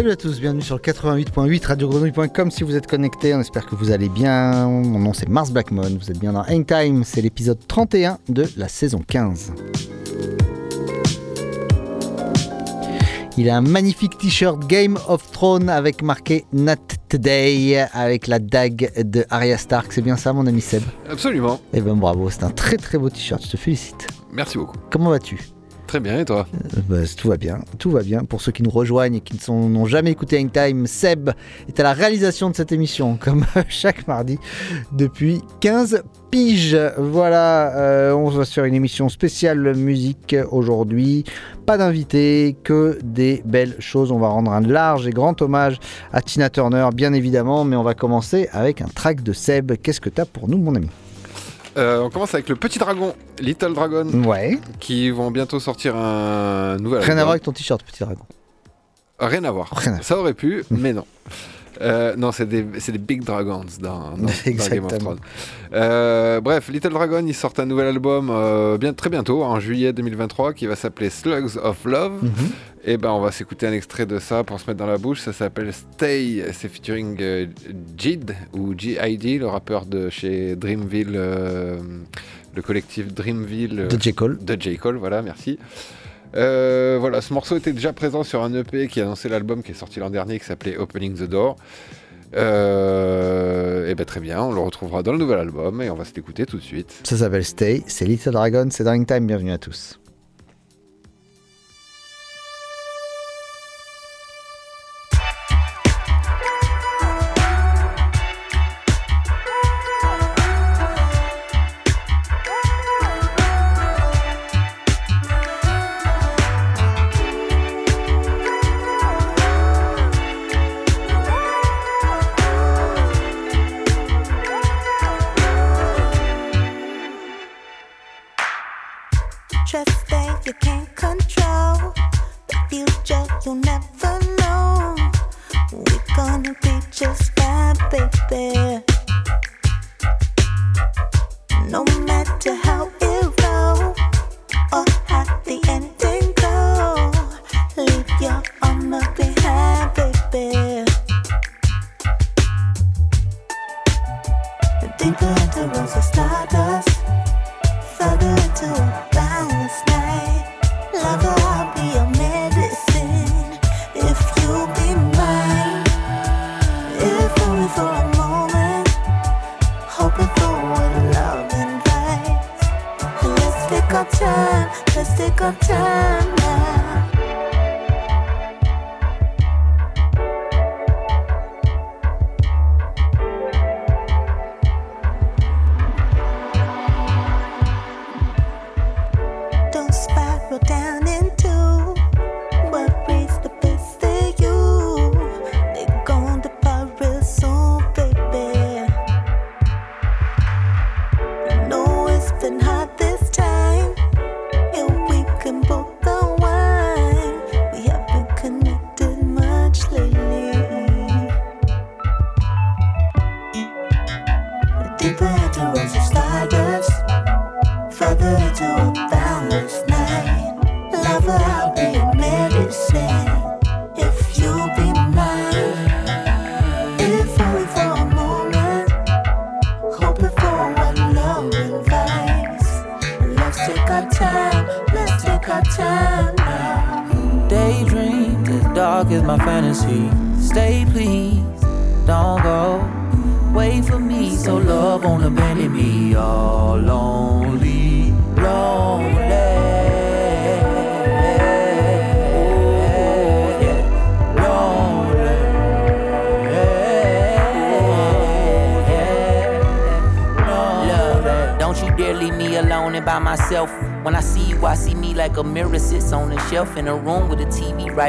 Salut à tous, bienvenue sur le 88.8 radiogrenouille.com si vous êtes connectés, on espère que vous allez bien. Mon nom c'est Mars Blackmon, vous êtes bien dans Hangtime, c'est l'épisode 31 de la saison 15. Il a un magnifique t-shirt Game of Thrones avec marqué Not Today avec la dague de Arya Stark, c'est bien ça mon ami Seb? Absolument. Eh ben bravo, c'est un très très beau t-shirt, je te félicite. Merci beaucoup. Comment vas-tu? Très bien, et toi Euh, bah, Tout va bien, tout va bien. Pour ceux qui nous rejoignent et qui n'ont jamais écouté Hangtime, Seb est à la réalisation de cette émission, comme chaque mardi, depuis 15 piges. Voilà, euh, on va se faire une émission spéciale musique aujourd'hui. Pas d'invité, que des belles choses. On va rendre un large et grand hommage à Tina Turner, bien évidemment, mais on va commencer avec un track de Seb. Qu'est-ce que t'as pour nous, mon ami? Euh, On commence avec le Petit Dragon, Little Dragon, Ouais, qui vont bientôt sortir un nouvel rien à voir avec ton t-shirt, petit dragon. Rien à voir. Rien à Ça aurait pu, mais non. Euh, non, c'est des, c'est des Big Dragons dans, dans- dans Game of. Thrones. Euh, bref, Little Dragon, ils sortent un nouvel album euh, bien, très bientôt, en juillet 2023, qui va s'appeler Slugs of Love. Mhm. Et ben, on va s'écouter un extrait de ça pour se mettre dans la bouche. Ça s'appelle Stay. C'est featuring Jid ou G.I.D., le rappeur de chez Dreamville, le collectif Dreamville. De J. Cole. de J. Cole, voilà, merci. Euh, voilà, ce morceau était déjà présent sur un EP qui annonçait l'album qui est sorti l'an dernier qui s'appelait Opening the Door. et ben très bien, on le retrouvera dans le nouvel album et on va se l'écouter tout de suite. Ça s'appelle Stay, c'est Little Dragon, c'est Dying Time, bienvenue à tous.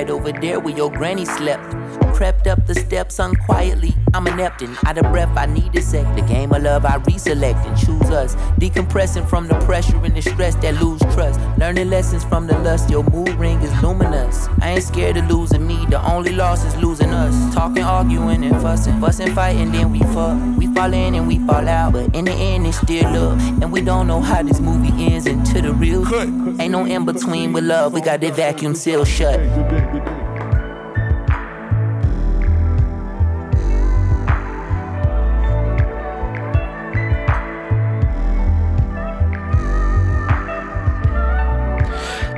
Right over there where your granny slept. Crept up the steps unquietly. I'm inept and out of breath. I need a sec. The game of love I reselect and choose us. Decompressing from the pressure and the stress that lose trust. Learning lessons from the lust. Your mood ring is luminous. I ain't scared of losing me. The only loss is losing us. Talking, arguing, and fussing. Fussing, fighting, then we fuck. We fall in and we fall out. But in the end, it's still love. And we don't know how this movie ends real. Ain't no in between with love. We got that vacuum seal shut.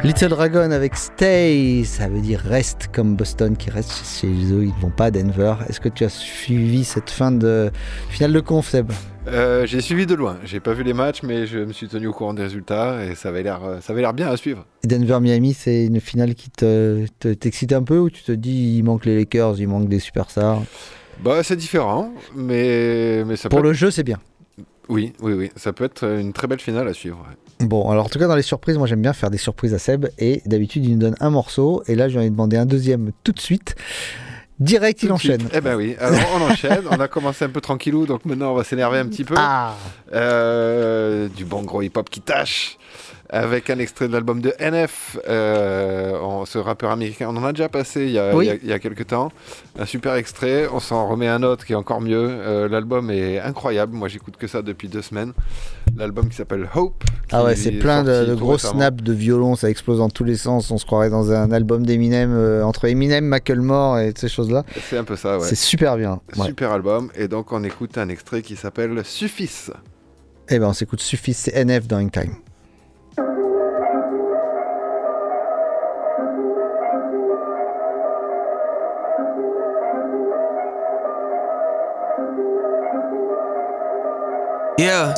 Little Dragon avec Stay, ça veut dire reste comme Boston qui reste chez eux, ils ne vont pas à Denver. Est-ce que tu as suivi cette fin de finale de conf, Seb? Euh, j'ai suivi de loin. J'ai pas vu les matchs, mais je me suis tenu au courant des résultats et ça avait l'air, euh, ça avait l'air bien à suivre. Denver-Miami, c'est une finale qui te, te- t'excite un peu ou tu te dis il manque les Lakers, il manque des superstars? Bah, c'est différent, mais mais ça Pour peut. le jeu, c'est bien. Oui, oui, oui. Ça peut être une très belle finale à suivre. ouais. Bon, alors en tout cas dans les surprises, moi j'aime bien faire des surprises à Seb et d'habitude il nous donne un morceau et là je lui ai demandé un deuxième tout de suite. Direct, il suite. enchaîne. Eh ben oui. Alors on enchaîne. on a commencé un peu tranquillou, donc maintenant on va s'énerver un petit peu. Ah Euh, du bon gros hip-hop qui tâche. Avec un extrait de l'album de NF, euh, ce rappeur américain, on en a déjà passé il y a, Oui. il y a- il y a quelques temps. Un super extrait, on s'en remet un autre qui est encore mieux. Euh, L'album est incroyable, moi j'écoute que ça depuis deux semaines. L'album qui s'appelle Hope. Ah ouais, c'est est plein de, de gros snaps de violon, ça explose dans tous les sens. On se croirait dans un album d'Eminem, euh, entre Eminem, Macklemore et ces choses-là. C'est un peu ça, ouais. C'est super bien. Ouais. Super album, et donc on écoute un extrait qui s'appelle Suffice. Eh ben on s'écoute Suffice, c'est NF dans Time. Yeah.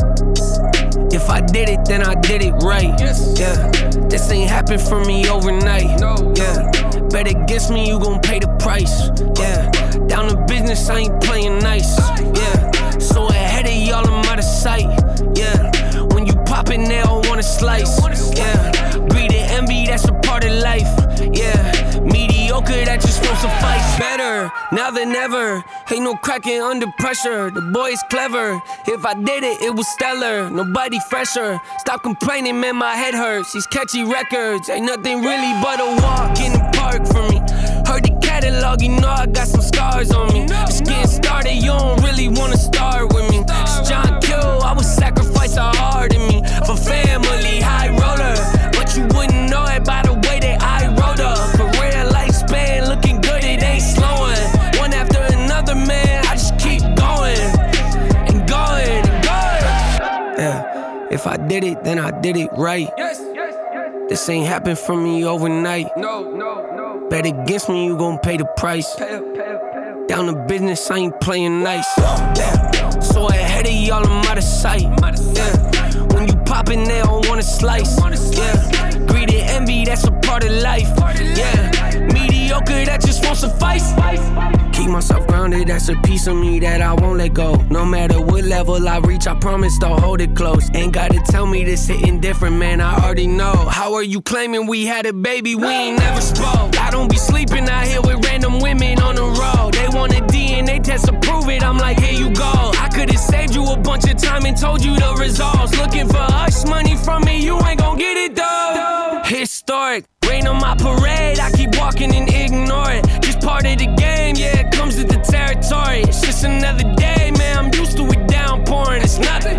If I did it, then I did it right. Yeah. This ain't happen for me overnight. No. Yeah. Bet against me, you gon' pay the price. Yeah. Down to business, I ain't playing nice. Yeah. So ahead of y'all, I'm out of sight. Yeah. When you pop poppin', they all wanna slice. Yeah. Greed and envy, that's a part of life. Yeah. Mediocre, that just won't suffice. Better now than ever. Ain't no cracking under pressure. The boy's clever. If I did it, it was stellar. Nobody fresher. Stop complaining, man, my head hurts. These catchy records ain't nothing really but a walk in the park for me. Heard the catalog, you know I got some scars on me. Just getting started, you don't really wanna start with me. It's John Kill, I would sacrifice a heart in me for family, high roller. But you wouldn't know it by if I did it, then I did it right. Yes, yes, yes. This ain't happen for me overnight. No, no, no. Bet against me, you gon' pay the price. Pay, pay, pay. Down to business, I ain't playing nice. Yeah. So ahead of y'all, I'm out of sight. Yeah. When you poppin', they don't wanna slice. Yeah. Greed and envy, that's a part of life. Yeah. Mediocre, that just won't suffice. Keep myself grounded, that's a piece of me that I won't let go. No matter what level I reach, I promise to hold it close. Ain't gotta tell me this hitting different, man, I already know. How are you claiming we had a baby? We ain't never spoke. I don't be sleeping out here with random women on the road. They want a DNA test to prove it, I'm like, here you go. I could've saved you a bunch of time and told you the results. Looking for hush money from me, you ain't gon' get it though. Historic. Rain on my parade, I keep walking and ignore it. Just part of the game, yeah, it comes with the territory. It's just another day, man. I'm used to it downpouring. It's nothing.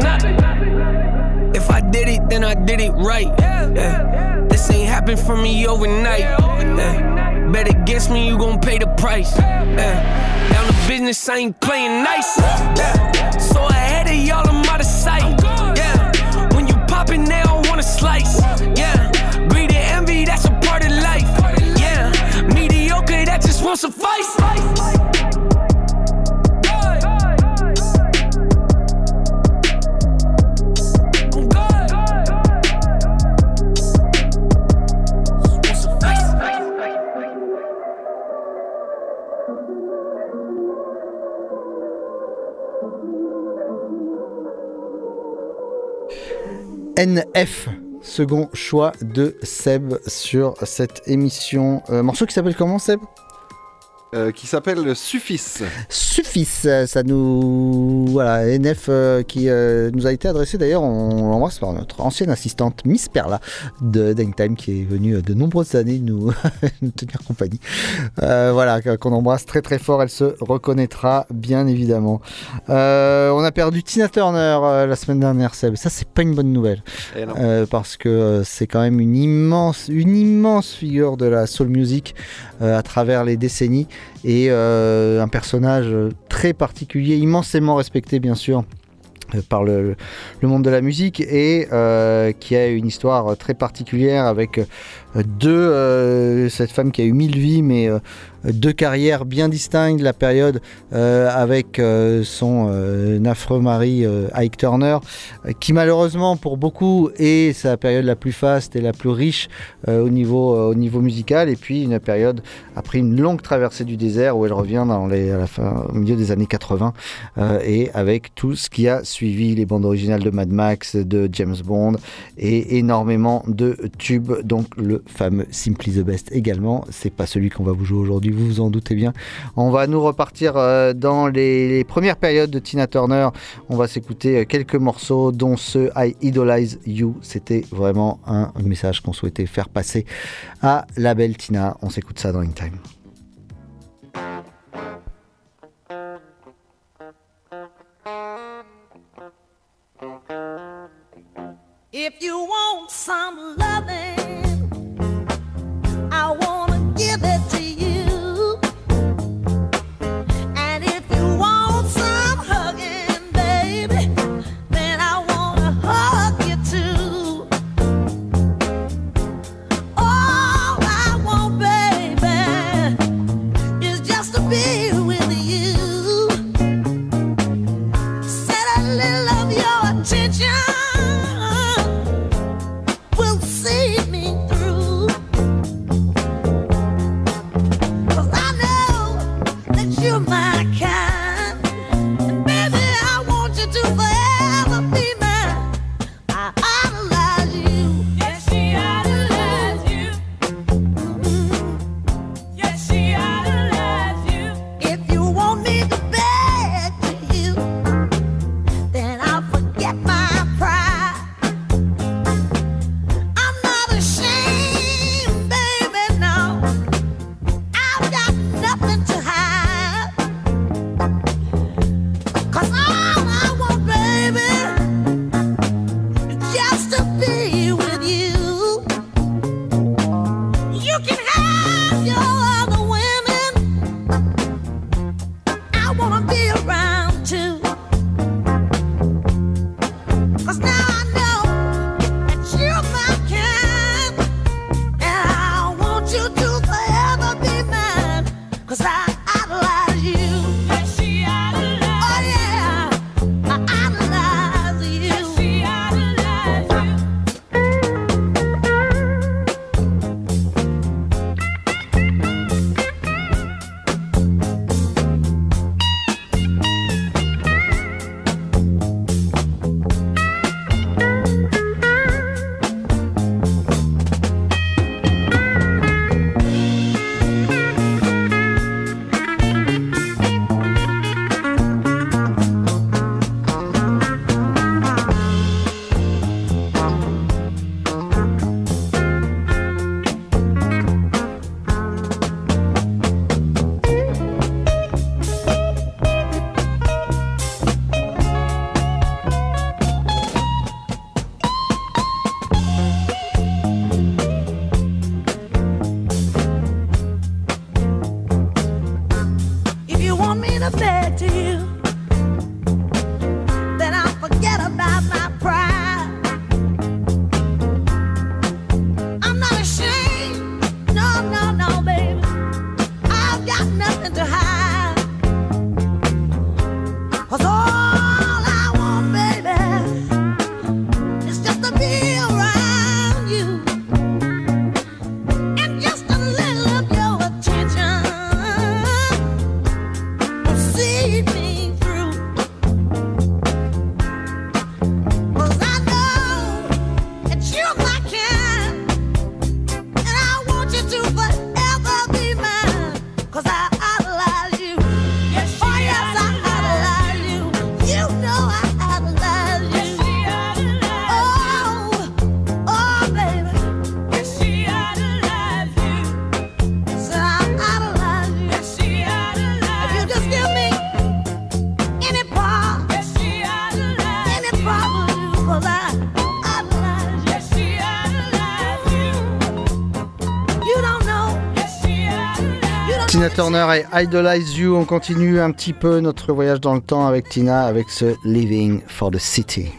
If I did it, then I did it right. Yeah. This ain't happen for me overnight. Yeah. Bet against me, you gon' pay the price. Yeah. Down to business, I ain't playing nice. Yeah. So ahead of y'all, I'm out of sight. Yeah. When you poppin', they don't wanna slice. NF, second choix de Seb sur cette émission. Euh, morceau qui s'appelle comment Seb? Euh, qui s'appelle Suffice. Suffice, ça nous... Voilà, NF euh, qui euh, nous a été adressé d'ailleurs, on l'embrasse par notre ancienne assistante Miss Perla de Daytime qui est venue de nombreuses années nous, nous tenir compagnie. Euh, voilà, qu'on embrasse très très fort, elle se reconnaîtra bien évidemment. Euh, on a perdu Tina Turner euh, la semaine dernière, Seb, ça c'est pas une bonne nouvelle. Eh. Euh, parce que euh, c'est quand même une immense, une immense figure de la soul music euh, à travers les décennies et euh, un personnage très particulier, immensément respecté bien sûr euh, par le, monde de la musique et euh, qui a une histoire très particulière avec deux euh, cette femme qui a eu mille vies mais euh, deux carrières bien distinctes la période euh, avec son affreux mari Ike Turner qui malheureusement pour beaucoup est sa période la plus faste et la plus riche au, niveau, au musical. Et puis une période après une longue traversée du désert où elle revient dans les, au milieu des années 80 euh, et avec tout ce qui a suivi les bandes originales de Mad Max, de James Bond et énormément de tubes, donc le fameux Simply the Best également. C'est pas celui qu'on va vous jouer aujourd'hui, vous vous en doutez bien. On va nous repartir euh, dans les, les premières périodes de Tina Turner. On va s'écouter euh, quelques morceaux, dont ce I Idolize You. C'était vraiment un message qu'on souhaitait faire passer à la belle Tina. On s'écoute ça dans In Time. If you want some loving, Turner et Idolize You. On continue un petit peu notre voyage dans le temps avec Tina avec ce Living for the City.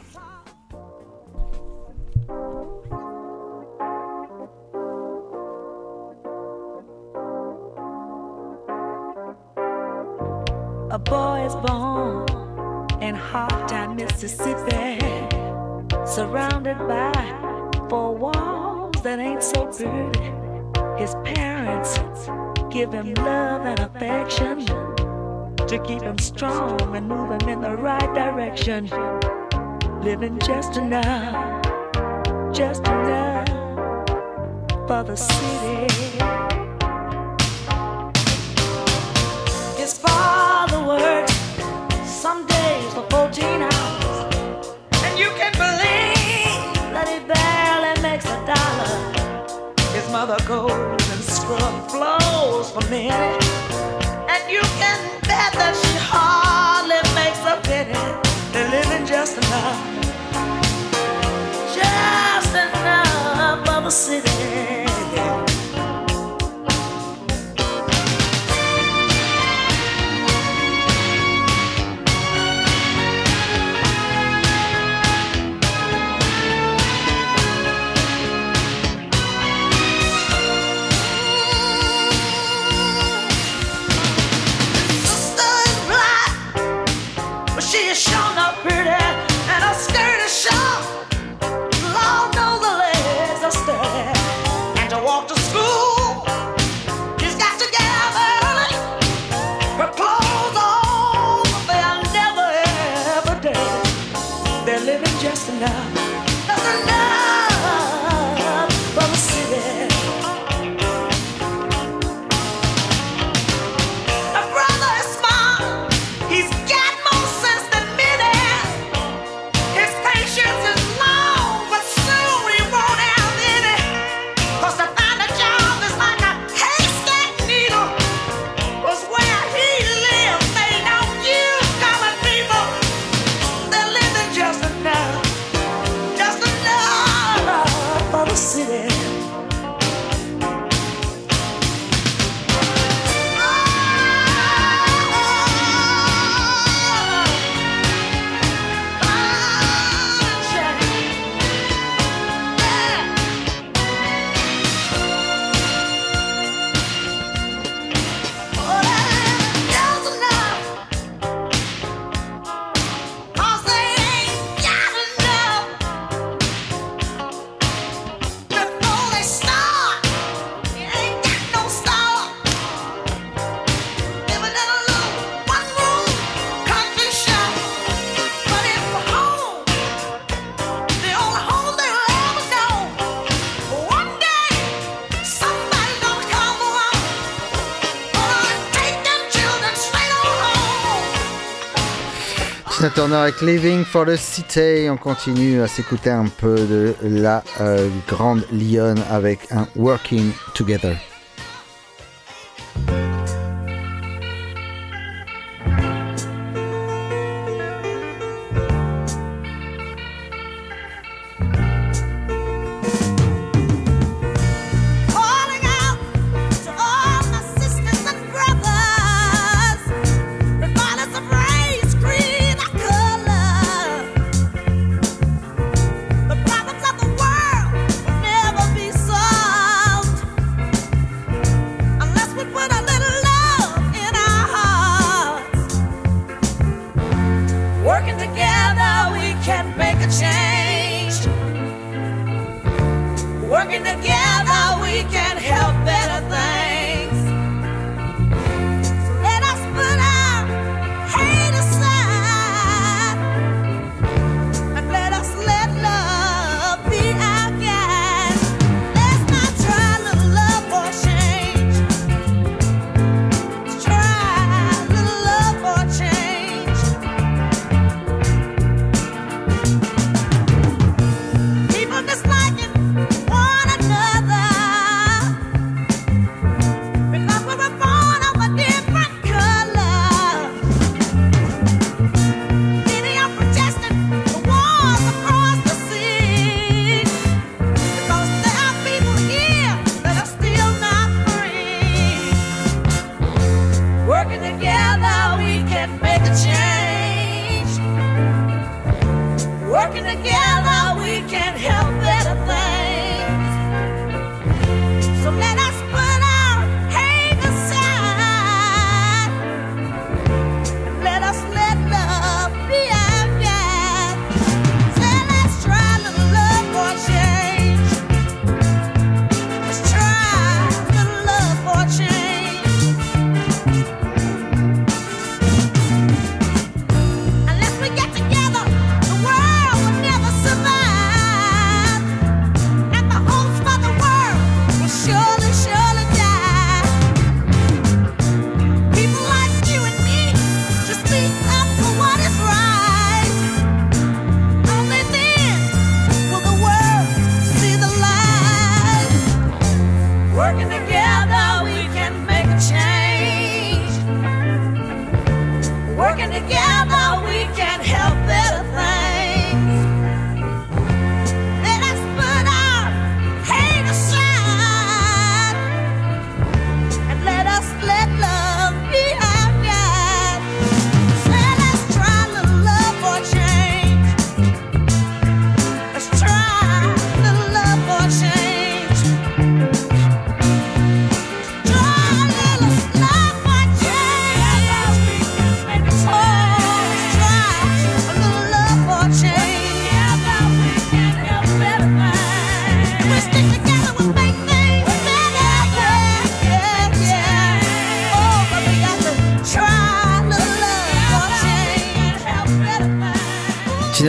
On Turner avec Living for the City. On continue à s'écouter un peu de la euh, grande Lyon avec un Working Together.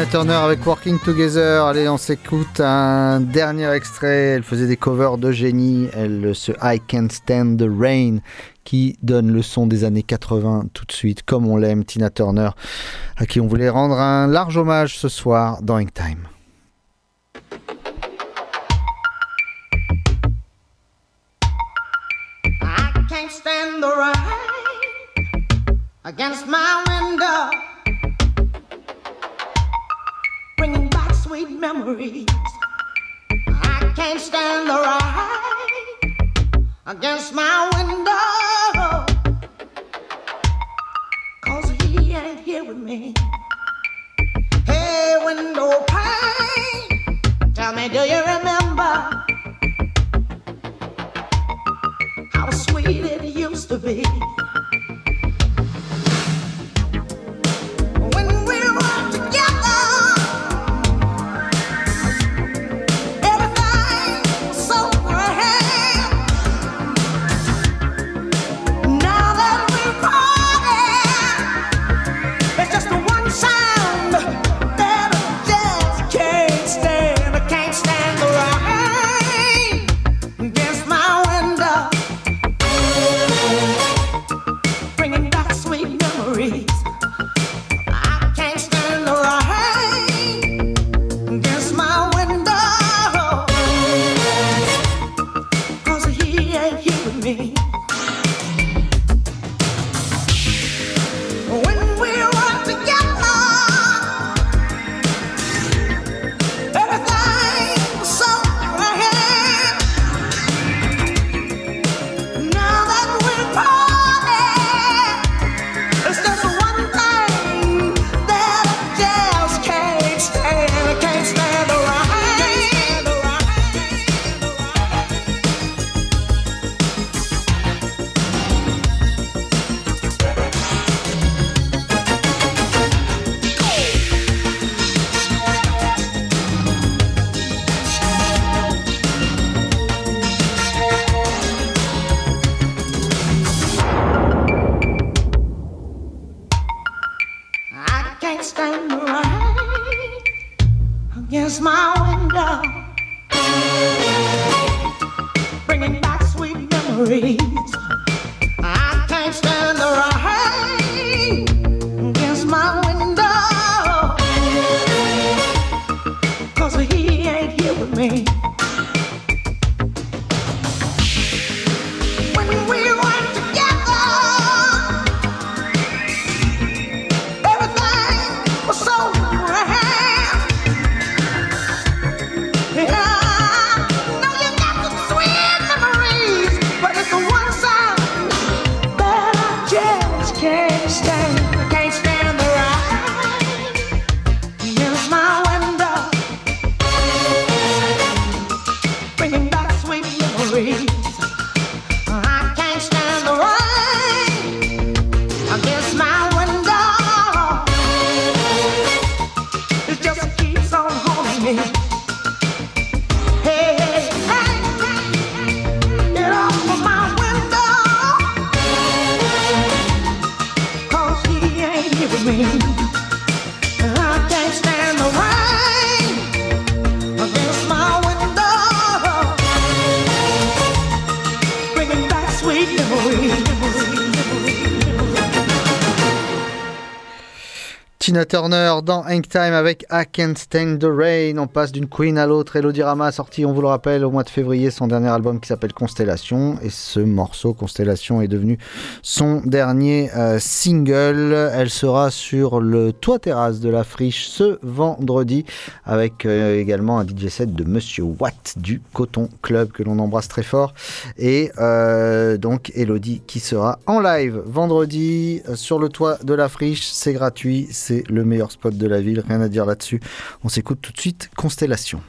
Tina Turner avec Working Together. Allez, on s'écoute un dernier extrait. Elle faisait des covers de génie. Elle, ce I Can't Stand the Rain qui donne le son des années 80 tout de suite, comme on l'aime, Tina Turner, à qui on voulait rendre un large hommage ce soir dans Ink Time. I can't stand the rain against my window. sweet memories. I can't stand the ride against my window. Cause he ain't here with me. Hey, window pane, tell me, do you remember how sweet it used to be? Turner dans Hank Time avec I Can't Stand the Rain. On passe d'une queen à l'autre. Elodie Rama a sorti, on vous le rappelle, au mois de février son dernier album qui s'appelle Constellation. Et ce morceau, Constellation, est devenu son dernier euh, single. Elle sera sur le toit terrasse de la friche ce vendredi avec euh, également un DJ set de Monsieur Watt du Coton Club que l'on embrasse très fort. Et euh, donc Elodie qui sera en live vendredi sur le toit de la friche. C'est gratuit, c'est le meilleur spot de la ville, rien à dire là-dessus. On s'écoute tout de suite Constellation.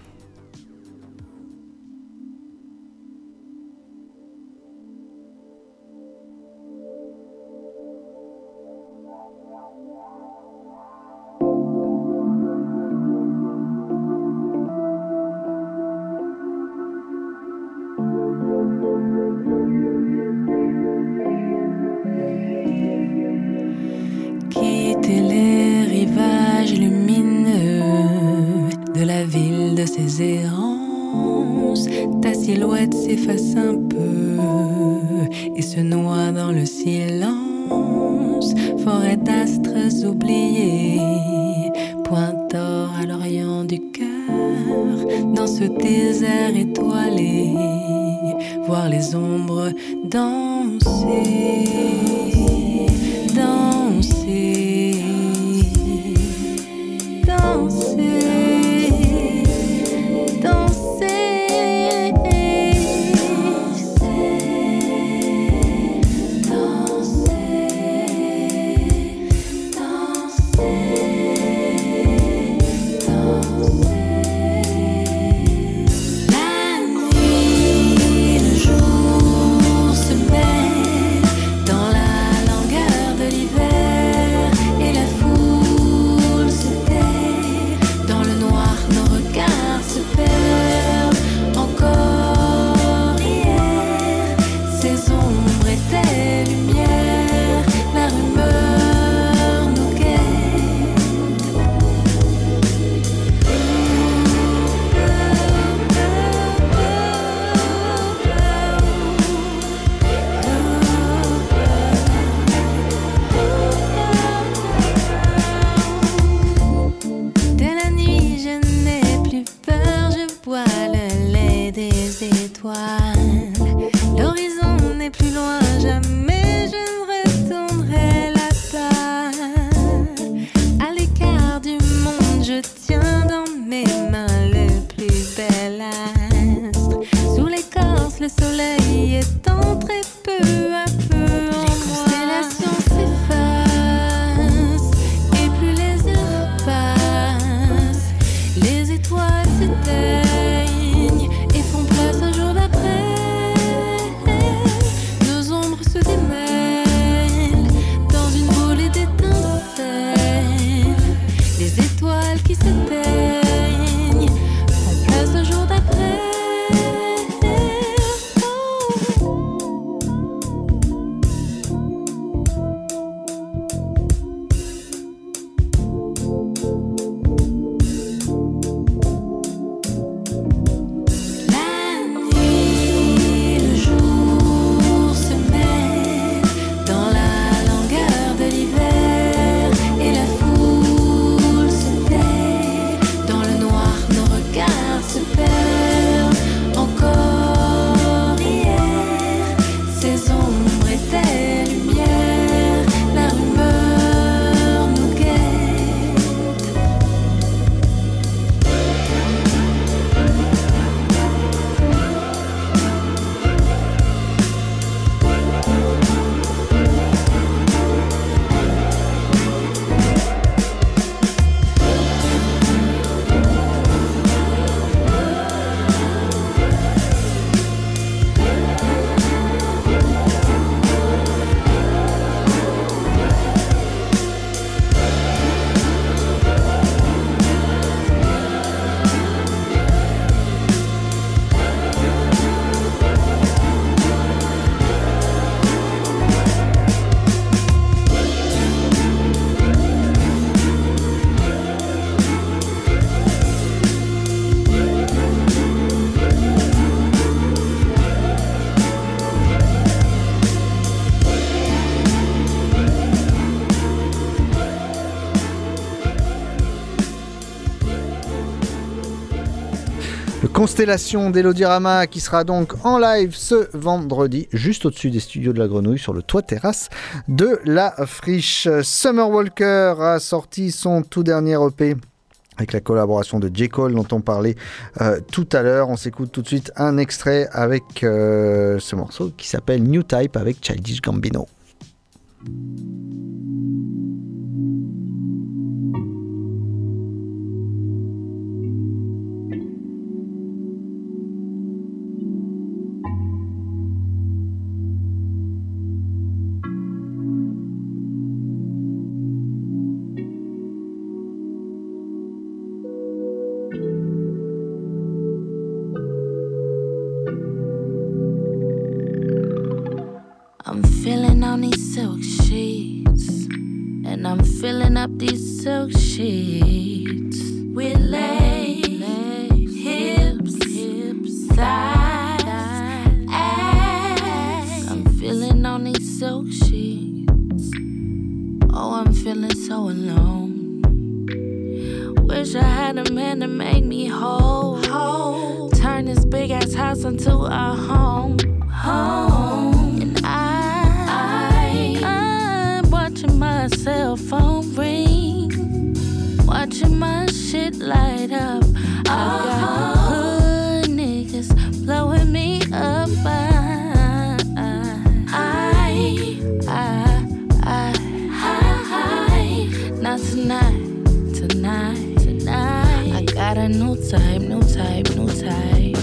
Constellation d'Elodirama qui sera donc en live ce vendredi, juste au-dessus des studios de la Grenouille, sur le toit terrasse de la Friche. Summer Walker a sorti son tout dernier EP avec la collaboration de J. Cole dont on parlait euh, tout à l'heure. On s'écoute tout de suite un extrait avec euh, ce morceau qui s'appelle New Type avec Childish Gambino. Oh, I'm feeling so alone. Wish I had a man to make me whole. whole. Turn this big ass house into a home. Home. And I, I, I'm watching my cell phone ring. Watching my shit light up. I got uh-huh. hood niggas blowing me up. I, got a new type, new type, new type,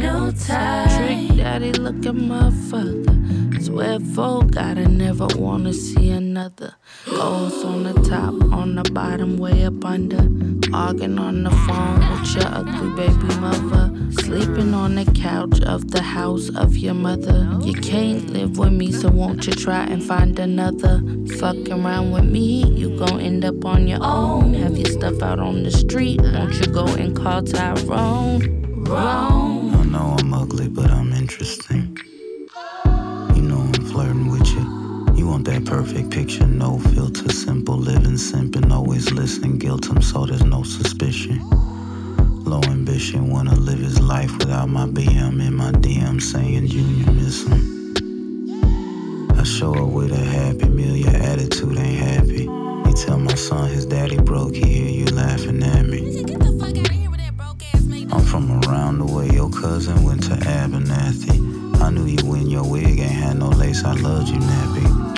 new type. Trick daddy looking motherfucker. Swear for God, I never wanna see another. Goals on the top, on the bottom, way up under. Arguing on the phone with your ugly baby mother. Sleeping on the couch of the house of your mother. You can't live with me, so won't you try and find another? Fucking around with me, you gon' end up on your own. Have your stuff out on the street, won't you go and call Tyrone? Wrong. I know I'm ugly, but I'm interesting. Want that perfect picture, no filter, simple living, simping, always listening, guilt him so there's no suspicion. Low ambition, wanna live his life without my BM in my DM saying Junior miss him. I show up with a happy meal, your attitude ain't happy. You tell my son his daddy broke, he hear you laughing at me. I'm from around the way your cousin went to Abernathy. I knew you when your wig ain't had no lace, I loved you nappy.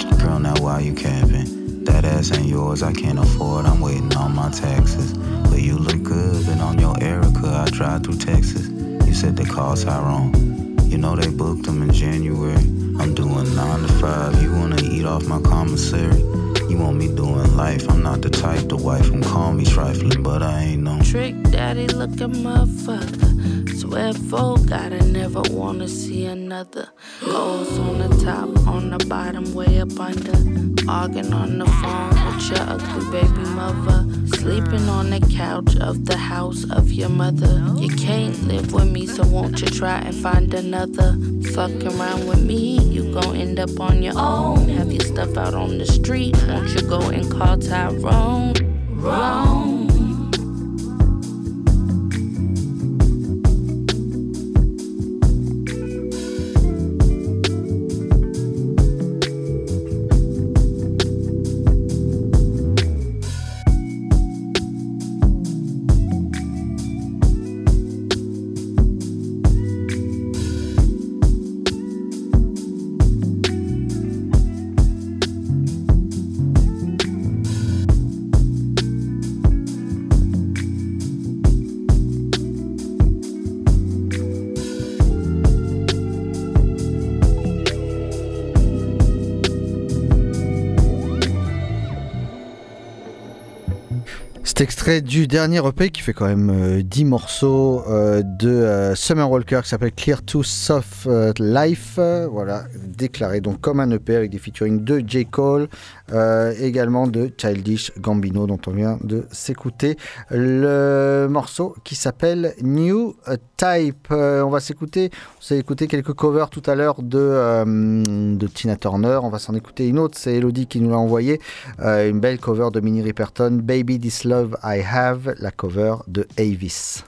Now why you capping? That ass ain't yours, I can't afford, I'm waiting on my taxes. But you look good, been on your Erica, I drive through Texas. You said they called Tyrone. You know they booked them in January. I'm doing nine to five, you wanna eat off my commissary? You want me doing life, I'm not the type to wife and call me trifling, but I ain't no Trick daddy looking motherfucker. Swear for God, I never wanna see another. Goals on the top, on the bottom, way up under. Arguing on the phone with your ugly baby mother. Sleeping on the couch of the house of your mother. You can't live with me, so won't you try and find another? Fucking around with me, you gon' end up on your own. Have your stuff out on the street, won't you go and call Tyrone? Wrong. Extrait du dernier EP qui fait quand même euh, 10 morceaux euh, de euh, Summer Walker qui s'appelle Clear to Soft euh, Life. euh, voilà, déclaré donc comme un EP avec des featuring de J. Cole, euh, également de Childish Gambino dont on vient de s'écouter le morceau qui s'appelle New Type. Euh, on va s'écouter, on s'est écouté quelques covers tout à l'heure de, euh, de Tina Turner. On va s'en écouter une autre, c'est Elodie qui nous l'a envoyé. Euh, une belle cover de Minnie Riperton, Baby This I Have, la cover de Avis.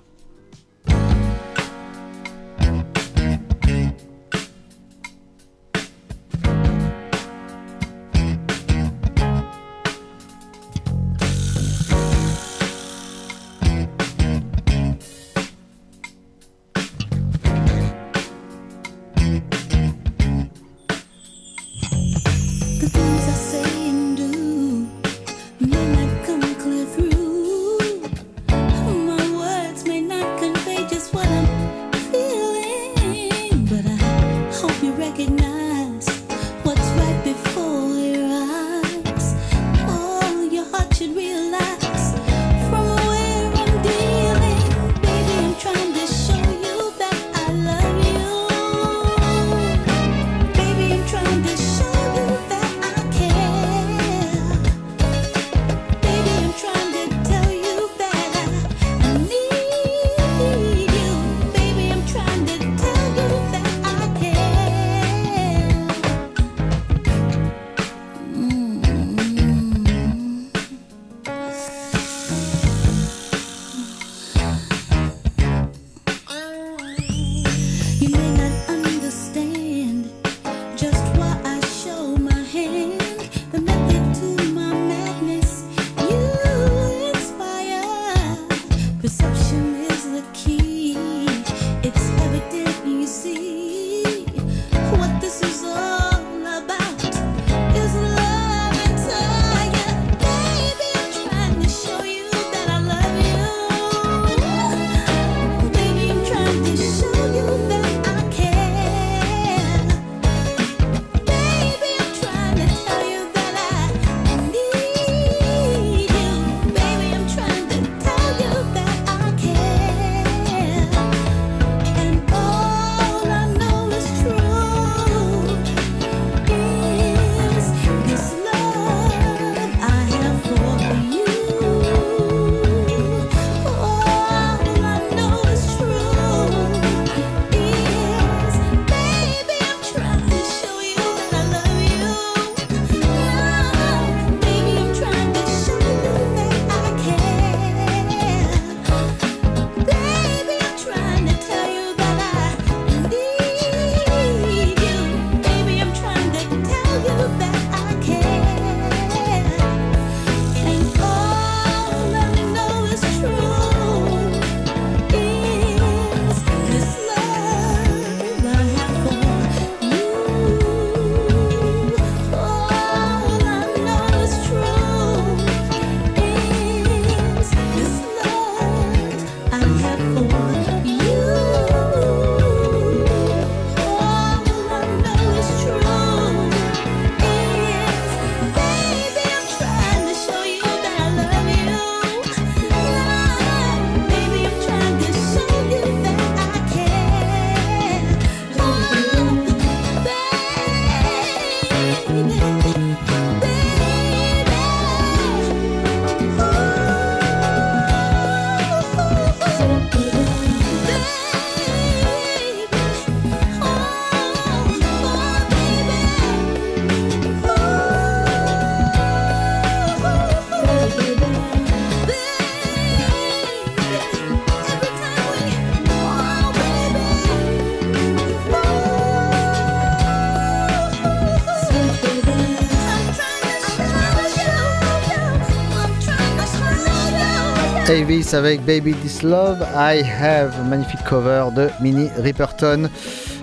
Avec Baby This Love. I Have, magnifique cover de Minnie Riperton.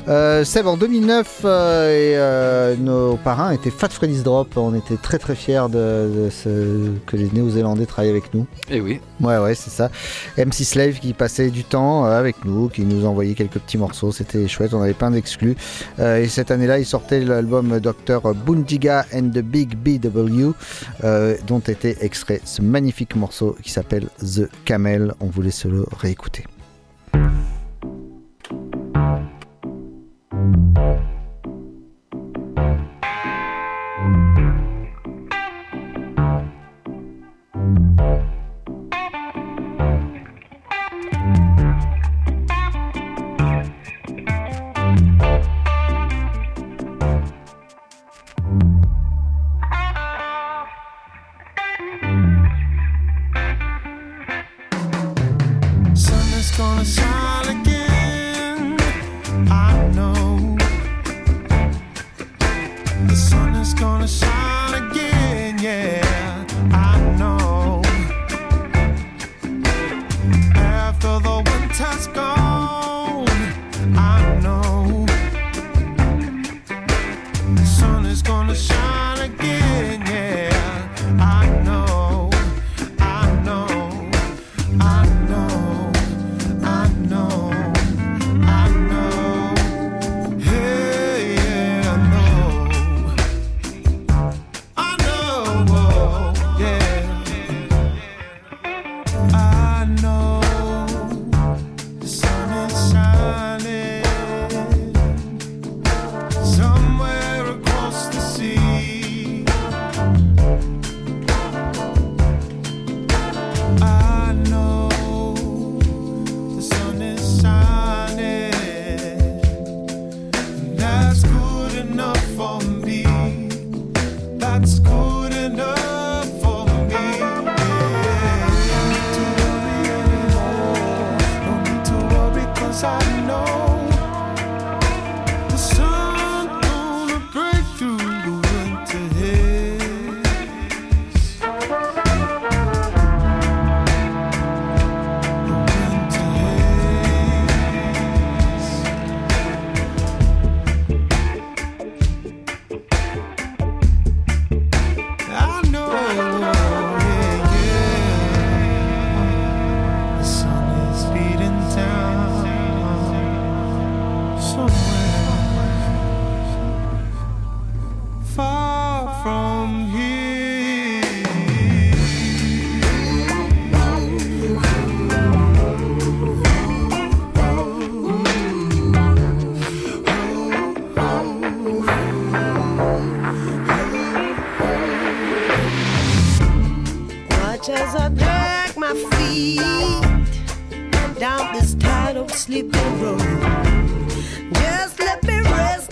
Euh, en 2009, euh, et, euh, nos parrains étaient Fat Freddy's Drop. On était très très fiers de, ce, que les Néo-Zélandais travaillent avec nous. Et oui. Ouais, ouais, c'est ça. MC Slave qui passait du temps euh, avec nous, qui nous envoyait quelques petits morceaux. C'était chouette, on avait plein d'exclus. et cette année-là, il sortait l'album Dr. Bundiga and the Big BW, dont était extrait ce magnifique morceau qui s'appelle The Camel. On voulait se le réécouter.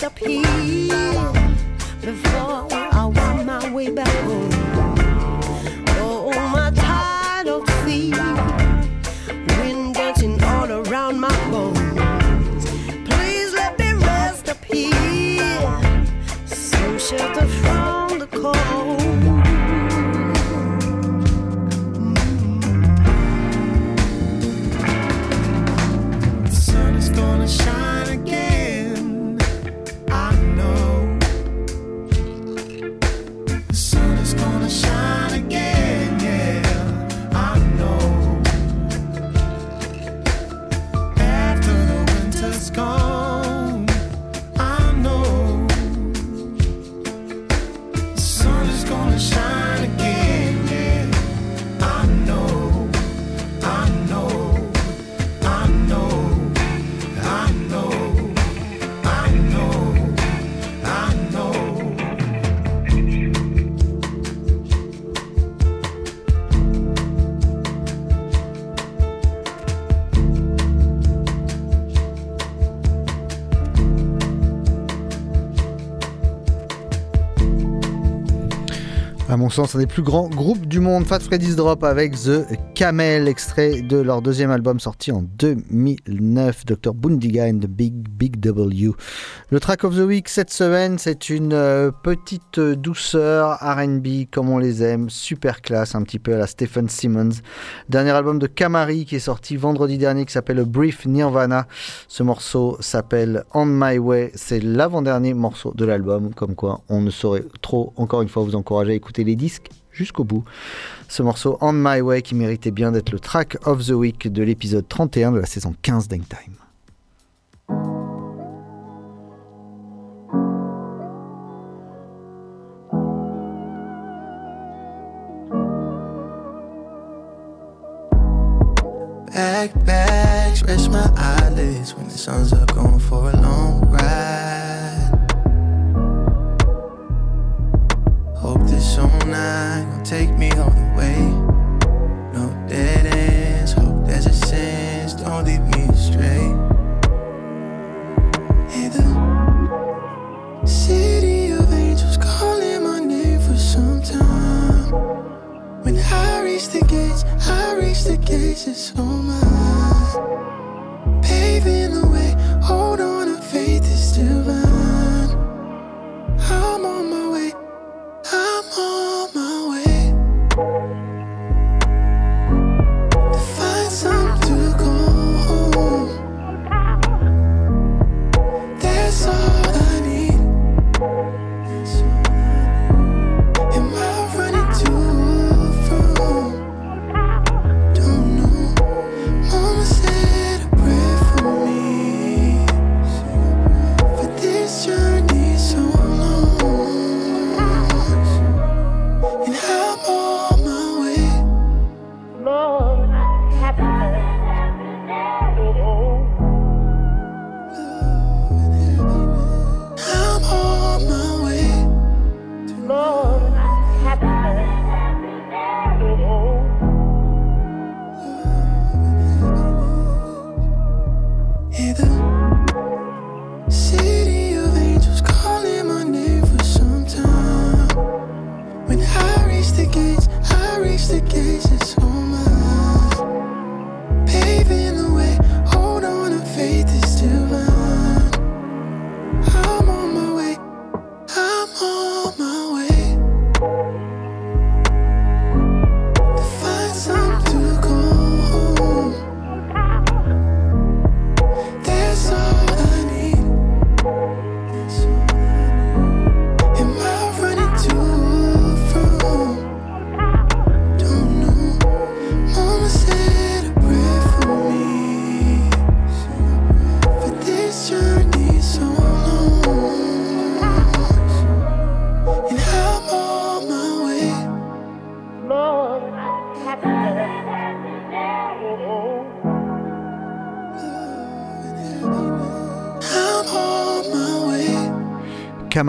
masterpiece. Sens, un des plus grands groupes du monde, Fat Freddy's Drop avec The Camel, extrait de leur deuxième album sorti en 2009, Dr. Bundiga and the Big Big W. Le track of the week cette semaine, c'est une euh, petite douceur RB comme on les aime, super classe, un petit peu à la Stephen Simmons. Dernier album de Kamari qui est sorti vendredi dernier qui s'appelle Brief Nirvana. Ce morceau s'appelle On My Way, c'est l'avant-dernier morceau de l'album, comme quoi on ne saurait trop, encore une fois, vous encourager à écouter les disques jusqu'au bout. Ce morceau On My Way qui méritait bien d'être le track of the week de l'épisode 31 de la saison 15 d'Hangtime. Back, back, stretch my eyelids when the sun's up, going for a long ride. Hope this all night gon' take reach the gates, I reach the gates, it's all mine. Paving the way, hold on, our faith is divine.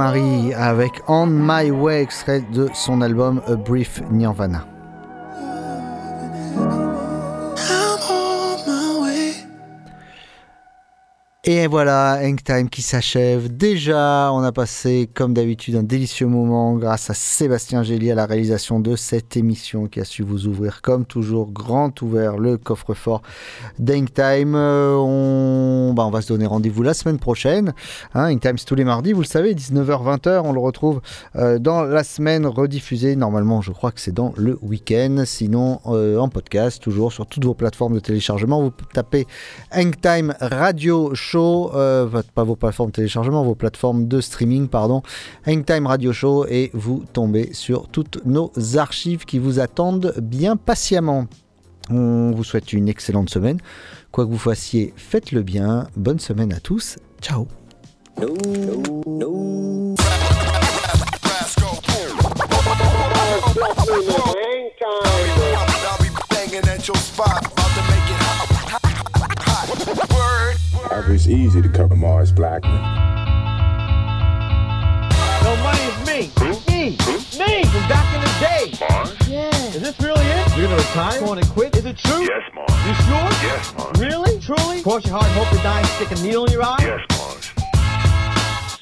Avec On My Way, extrait de son album A Brief Nirvana. Et voilà, Hang Time qui s'achève. Déjà, on a passé, comme d'habitude, un délicieux moment grâce à Sébastien Gély à la réalisation de cette émission qui a su vous ouvrir, comme toujours, grand ouvert le coffre-fort d'Hang Time. Euh, on, bah, on va se donner rendez-vous la semaine prochaine. Hein, Time, c'est tous les mardis, vous le savez, 19h-20h. On le retrouve euh, dans la semaine rediffusée. Normalement, je crois que c'est dans le week-end. Sinon, euh, en podcast, toujours sur toutes vos plateformes de téléchargement. Vous tapez Hang Time Radio euh, pas vos plateformes de téléchargement, vos plateformes de streaming, pardon, Hangtime Radio Show, et vous tombez sur toutes nos archives qui vous attendent bien patiemment. On vous souhaite une excellente semaine. Quoi que vous fassiez, faites-le bien. Bonne semaine à tous. Ciao. It's easy to cover Mars Blackman. No money is me. Me. Me from back in the day. Mars? Yeah. Is this really it? You're gonna retire? Going to quit? Is it true? Yes, Mars. You sure? Yes, Mars. Really? Truly? Cross your heart and hope to die and stick a needle in your eye? Yes, Mars.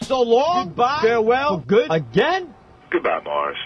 So long. Goodbye. Farewell. For good. Again? Goodbye, Mars.